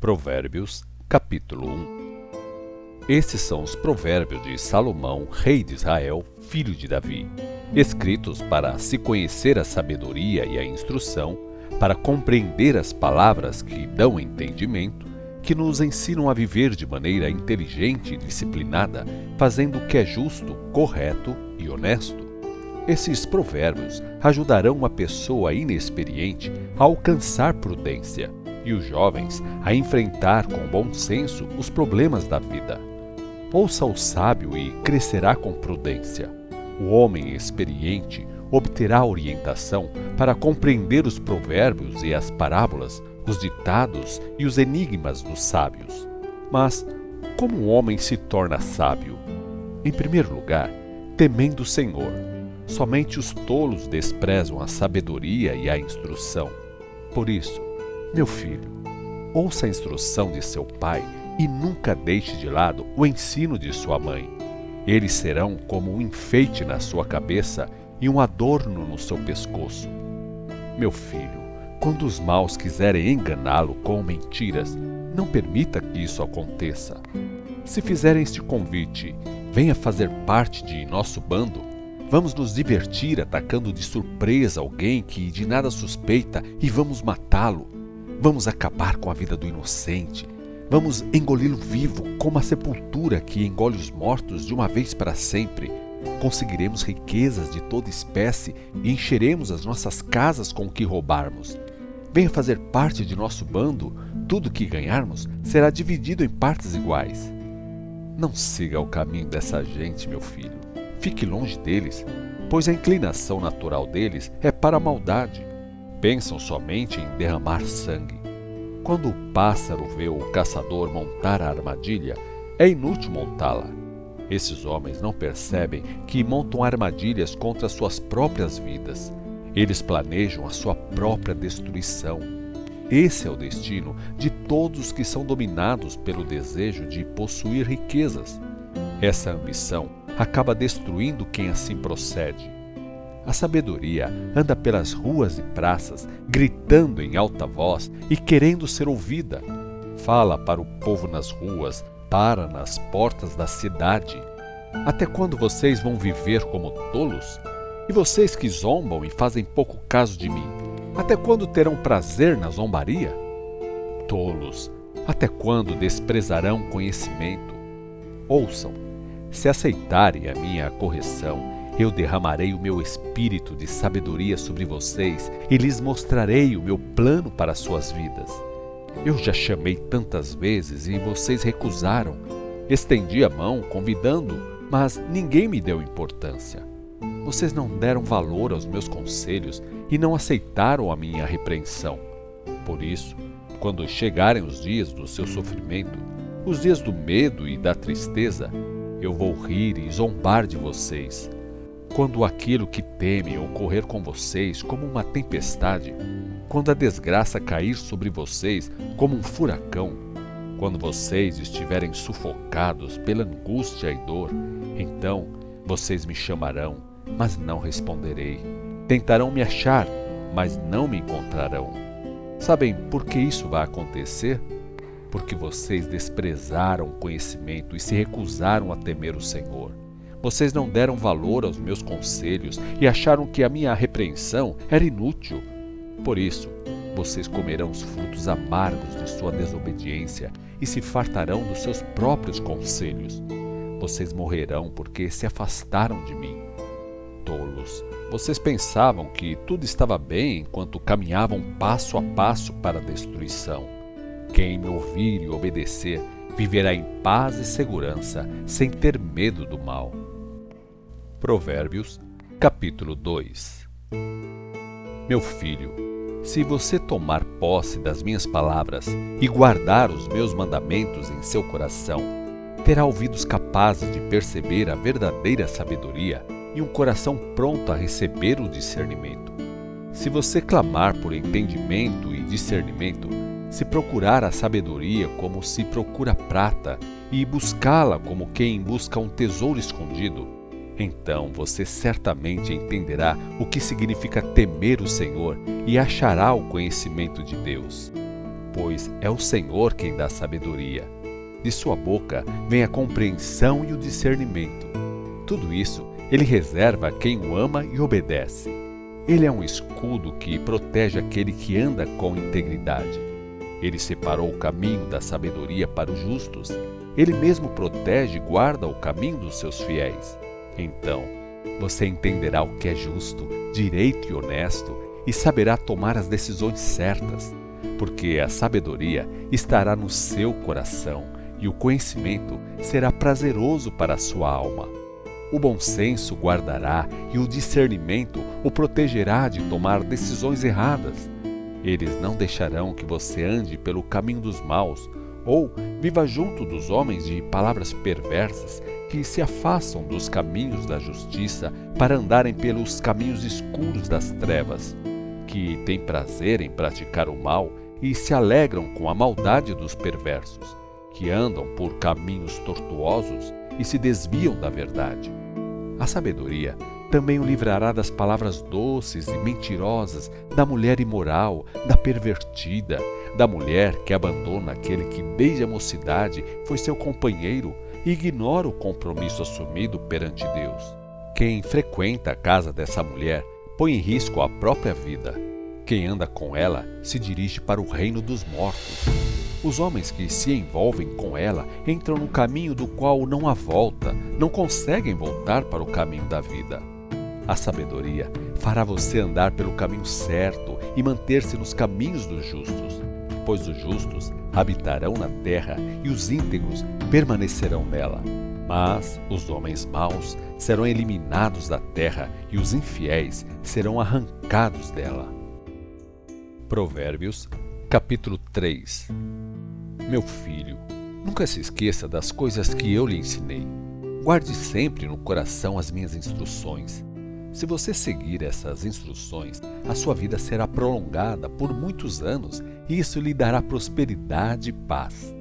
Provérbios, capítulo 1 Esses são os provérbios de Salomão, rei de Israel, filho de Davi, escritos para se conhecer a sabedoria e a instrução, para compreender as palavras que dão entendimento, que nos ensinam a viver de maneira inteligente e disciplinada, fazendo o que é justo, correto e honesto. Esses provérbios ajudarão uma pessoa inexperiente a alcançar prudência e os jovens a enfrentar com bom senso os problemas da vida. Ouça o sábio e crescerá com prudência. O homem experiente obterá orientação para compreender os provérbios e as parábolas, os ditados e os enigmas dos sábios. Mas como um homem se torna sábio? Em primeiro lugar, temendo o Senhor. Somente os tolos desprezam a sabedoria e a instrução. Por isso, meu filho, ouça a instrução de seu pai e nunca deixe de lado o ensino de sua mãe. Eles serão como um enfeite na sua cabeça e um adorno no seu pescoço. Meu filho, quando os maus quiserem enganá-lo com mentiras, não permita que isso aconteça. Se fizerem este convite, venha fazer parte de nosso bando. Vamos nos divertir atacando de surpresa alguém que de nada suspeita e vamos matá-lo Vamos acabar com a vida do inocente. Vamos engoli-lo vivo, como a sepultura que engole os mortos de uma vez para sempre. Conseguiremos riquezas de toda espécie e encheremos as nossas casas com o que roubarmos. Venha fazer parte de nosso bando, tudo que ganharmos será dividido em partes iguais. Não siga o caminho dessa gente, meu filho. Fique longe deles, pois a inclinação natural deles é para a maldade pensam somente em derramar sangue. Quando o pássaro vê o caçador montar a armadilha, é inútil montá-la. Esses homens não percebem que montam armadilhas contra suas próprias vidas. Eles planejam a sua própria destruição. Esse é o destino de todos os que são dominados pelo desejo de possuir riquezas. Essa ambição acaba destruindo quem assim procede. A sabedoria anda pelas ruas e praças, gritando em alta voz e querendo ser ouvida. Fala para o povo nas ruas, para nas portas da cidade. Até quando vocês vão viver como tolos? E vocês que zombam e fazem pouco caso de mim, até quando terão prazer na zombaria? Tolos, até quando desprezarão conhecimento? Ouçam, se aceitarem a minha correção, eu derramarei o meu espírito de sabedoria sobre vocês e lhes mostrarei o meu plano para suas vidas. Eu já chamei tantas vezes e vocês recusaram. Estendi a mão, convidando, mas ninguém me deu importância. Vocês não deram valor aos meus conselhos e não aceitaram a minha repreensão. Por isso, quando chegarem os dias do seu sofrimento, os dias do medo e da tristeza, eu vou rir e zombar de vocês quando aquilo que temem ocorrer com vocês como uma tempestade, quando a desgraça cair sobre vocês como um furacão, quando vocês estiverem sufocados pela angústia e dor, então vocês me chamarão, mas não responderei. Tentarão me achar, mas não me encontrarão. Sabem por que isso vai acontecer? Porque vocês desprezaram o conhecimento e se recusaram a temer o Senhor. Vocês não deram valor aos meus conselhos e acharam que a minha repreensão era inútil. Por isso, vocês comerão os frutos amargos de sua desobediência e se fartarão dos seus próprios conselhos. Vocês morrerão porque se afastaram de mim. Tolos, vocês pensavam que tudo estava bem enquanto caminhavam passo a passo para a destruição. Quem me ouvir e obedecer viverá em paz e segurança, sem ter medo do mal. Provérbios, capítulo 2 Meu filho, se você tomar posse das minhas palavras e guardar os meus mandamentos em seu coração, terá ouvidos capazes de perceber a verdadeira sabedoria e um coração pronto a receber o discernimento. Se você clamar por entendimento e discernimento, se procurar a sabedoria como se procura prata e buscá-la como quem busca um tesouro escondido, então você certamente entenderá o que significa temer o Senhor e achará o conhecimento de Deus. pois é o Senhor quem dá sabedoria. De sua boca vem a compreensão e o discernimento. Tudo isso ele reserva a quem o ama e obedece. Ele é um escudo que protege aquele que anda com integridade. Ele separou o caminho da sabedoria para os justos. Ele mesmo protege e guarda o caminho dos seus fiéis. Então, você entenderá o que é justo, direito e honesto e saberá tomar as decisões certas, porque a sabedoria estará no seu coração e o conhecimento será prazeroso para a sua alma. O bom senso guardará e o discernimento o protegerá de tomar decisões erradas. Eles não deixarão que você ande pelo caminho dos maus ou viva junto dos homens de palavras perversas que se afastam dos caminhos da justiça para andarem pelos caminhos escuros das trevas, que têm prazer em praticar o mal e se alegram com a maldade dos perversos, que andam por caminhos tortuosos e se desviam da verdade. A sabedoria também o livrará das palavras doces e mentirosas da mulher imoral, da pervertida, da mulher que abandona aquele que desde a mocidade foi seu companheiro e ignora o compromisso assumido perante Deus. Quem frequenta a casa dessa mulher põe em risco a própria vida. Quem anda com ela se dirige para o reino dos mortos. Os homens que se envolvem com ela entram no caminho do qual não há volta, não conseguem voltar para o caminho da vida. A sabedoria fará você andar pelo caminho certo e manter-se nos caminhos dos justos pois os justos habitarão na terra e os íntegros permanecerão nela. Mas os homens maus serão eliminados da terra e os infiéis serão arrancados dela. Provérbios, capítulo 3 Meu filho, nunca se esqueça das coisas que eu lhe ensinei. Guarde sempre no coração as minhas instruções. Se você seguir essas instruções, a sua vida será prolongada por muitos anos isso lhe dará prosperidade e paz.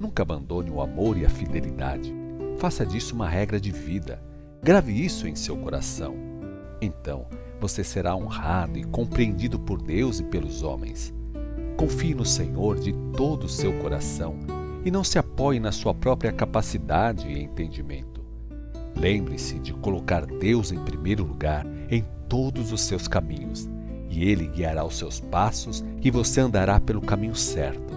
Nunca abandone o amor e a fidelidade. Faça disso uma regra de vida. Grave isso em seu coração. Então, você será honrado e compreendido por Deus e pelos homens. Confie no Senhor de todo o seu coração e não se apoie na sua própria capacidade e entendimento. Lembre-se de colocar Deus em primeiro lugar em todos os seus caminhos e ele guiará os seus passos e você andará pelo caminho certo.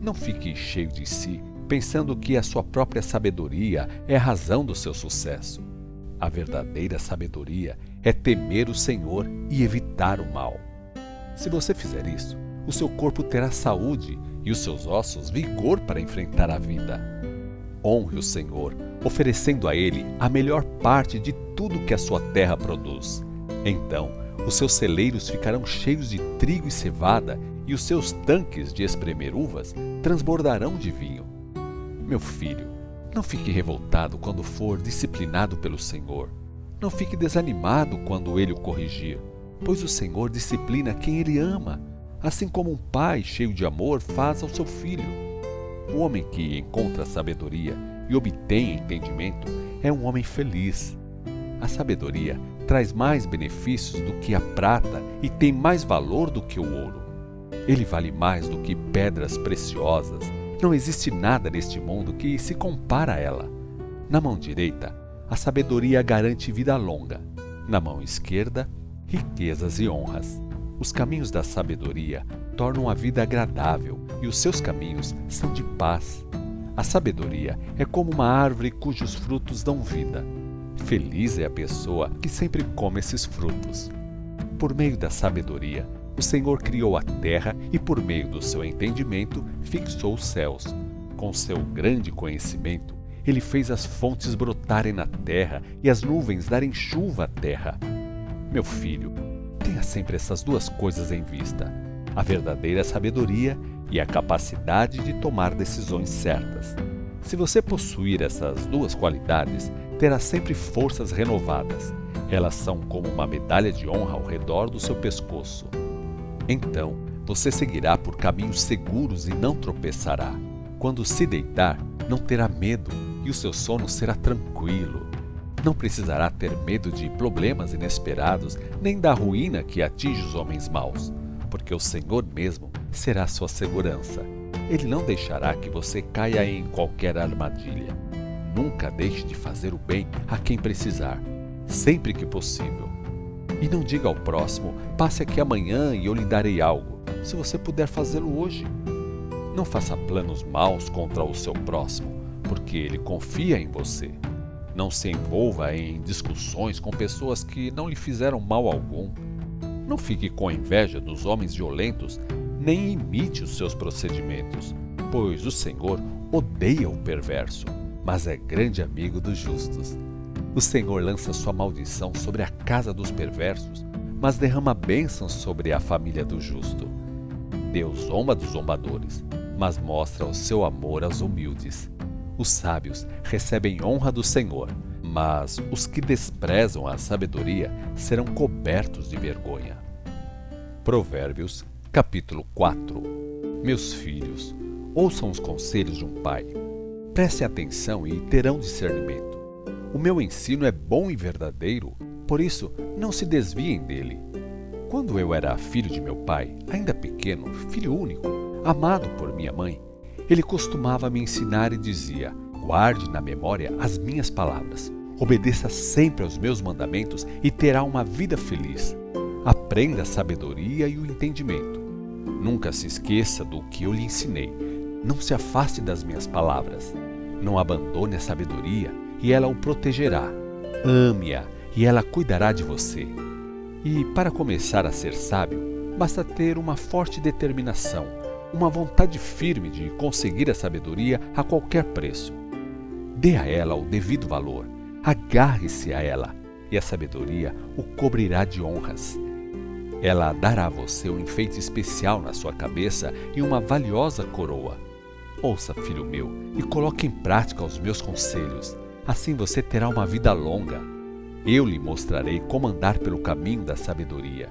Não fique cheio de si, pensando que a sua própria sabedoria é a razão do seu sucesso. A verdadeira sabedoria é temer o Senhor e evitar o mal. Se você fizer isso, o seu corpo terá saúde e os seus ossos vigor para enfrentar a vida. Honre o Senhor, oferecendo a Ele a melhor parte de tudo que a sua terra produz. Então, os seus celeiros ficarão cheios de trigo e cevada, e os seus tanques de espremer uvas transbordarão de vinho. Meu filho, não fique revoltado quando for disciplinado pelo Senhor. Não fique desanimado quando ele o corrigir, pois o Senhor disciplina quem ele ama, assim como um pai cheio de amor faz ao seu filho. O homem que encontra sabedoria e obtém entendimento é um homem feliz. A sabedoria traz mais benefícios do que a prata e tem mais valor do que o ouro. Ele vale mais do que pedras preciosas. Não existe nada neste mundo que se compara a ela. Na mão direita, a sabedoria garante vida longa. Na mão esquerda, riquezas e honras. Os caminhos da sabedoria tornam a vida agradável e os seus caminhos são de paz. A sabedoria é como uma árvore cujos frutos dão vida Feliz é a pessoa que sempre come esses frutos. Por meio da sabedoria, o Senhor criou a terra e, por meio do seu entendimento, fixou os céus. Com seu grande conhecimento, ele fez as fontes brotarem na terra e as nuvens darem chuva à terra. Meu filho, tenha sempre essas duas coisas em vista: a verdadeira sabedoria e a capacidade de tomar decisões certas. Se você possuir essas duas qualidades, terá sempre forças renovadas. Elas são como uma medalha de honra ao redor do seu pescoço. Então, você seguirá por caminhos seguros e não tropeçará. Quando se deitar, não terá medo e o seu sono será tranquilo. Não precisará ter medo de problemas inesperados nem da ruína que atinge os homens maus, porque o Senhor mesmo será sua segurança. Ele não deixará que você caia em qualquer armadilha. Nunca deixe de fazer o bem a quem precisar, sempre que possível. E não diga ao próximo: passe aqui amanhã e eu lhe darei algo, se você puder fazê-lo hoje. Não faça planos maus contra o seu próximo, porque ele confia em você. Não se envolva em discussões com pessoas que não lhe fizeram mal algum. Não fique com inveja dos homens violentos, nem imite os seus procedimentos, pois o Senhor odeia o perverso, mas é grande amigo dos justos. O Senhor lança sua maldição sobre a casa dos perversos, mas derrama bênçãos sobre a família do justo. Deus zomba dos zombadores, mas mostra o seu amor aos humildes. Os sábios recebem honra do Senhor, mas os que desprezam a sabedoria serão cobertos de vergonha. Provérbios, capítulo 4 Meus filhos, ouçam os conselhos de um pai. Prestem atenção e terão discernimento. O meu ensino é bom e verdadeiro, por isso não se desviem dele. Quando eu era filho de meu pai, ainda pequeno, filho único, amado por minha mãe, ele costumava me ensinar e dizia: Guarde na memória as minhas palavras, obedeça sempre aos meus mandamentos e terá uma vida feliz. Aprenda a sabedoria e o entendimento. Nunca se esqueça do que eu lhe ensinei. Não se afaste das minhas palavras. Não abandone a sabedoria e ela o protegerá. Ame-a e ela cuidará de você. E para começar a ser sábio, basta ter uma forte determinação uma vontade firme de conseguir a sabedoria a qualquer preço. Dê a ela o devido valor, agarre-se a ela, e a sabedoria o cobrirá de honras. Ela dará a você um enfeite especial na sua cabeça e uma valiosa coroa. Ouça, filho meu, e coloque em prática os meus conselhos. Assim você terá uma vida longa. Eu lhe mostrarei como andar pelo caminho da sabedoria.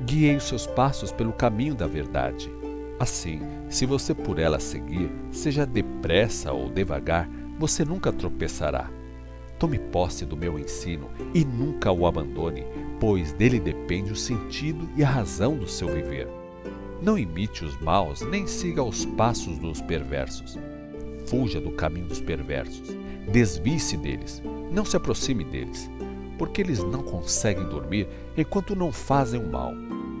Guiei os seus passos pelo caminho da verdade. Assim, se você por ela seguir, seja depressa ou devagar, você nunca tropeçará. Tome posse do meu ensino e nunca o abandone, pois dele depende o sentido e a razão do seu viver. Não imite os maus, nem siga os passos dos perversos. Fuja do caminho dos perversos. Desvie-se deles. Não se aproxime deles, porque eles não conseguem dormir enquanto não fazem o mal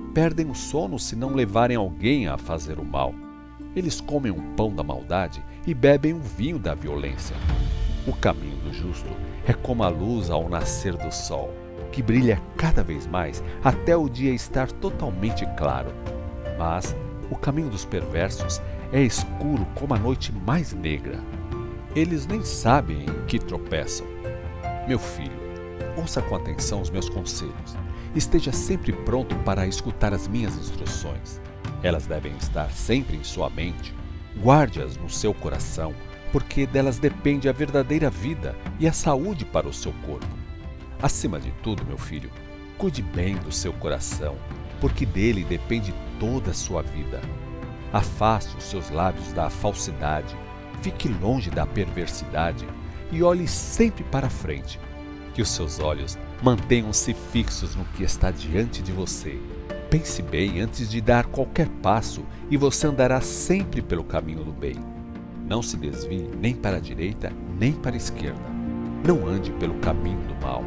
perdem o sono se não levarem alguém a fazer o mal. Eles comem um pão da maldade e bebem um vinho da violência. O caminho do justo é como a luz ao nascer do sol, que brilha cada vez mais até o dia estar totalmente claro. Mas o caminho dos perversos é escuro como a noite mais negra. Eles nem sabem em que tropeçam. Meu filho, ouça com atenção os meus conselhos esteja sempre pronto para escutar as minhas instruções. Elas devem estar sempre em sua mente. Guarde-as no seu coração, porque delas depende a verdadeira vida e a saúde para o seu corpo. Acima de tudo, meu filho, cuide bem do seu coração, porque dele depende toda a sua vida. Afaste os seus lábios da falsidade, fique longe da perversidade e olhe sempre para frente. Que os seus olhos Mantenham-se fixos no que está diante de você. Pense bem antes de dar qualquer passo e você andará sempre pelo caminho do bem. Não se desvie nem para a direita nem para a esquerda. Não ande pelo caminho do mal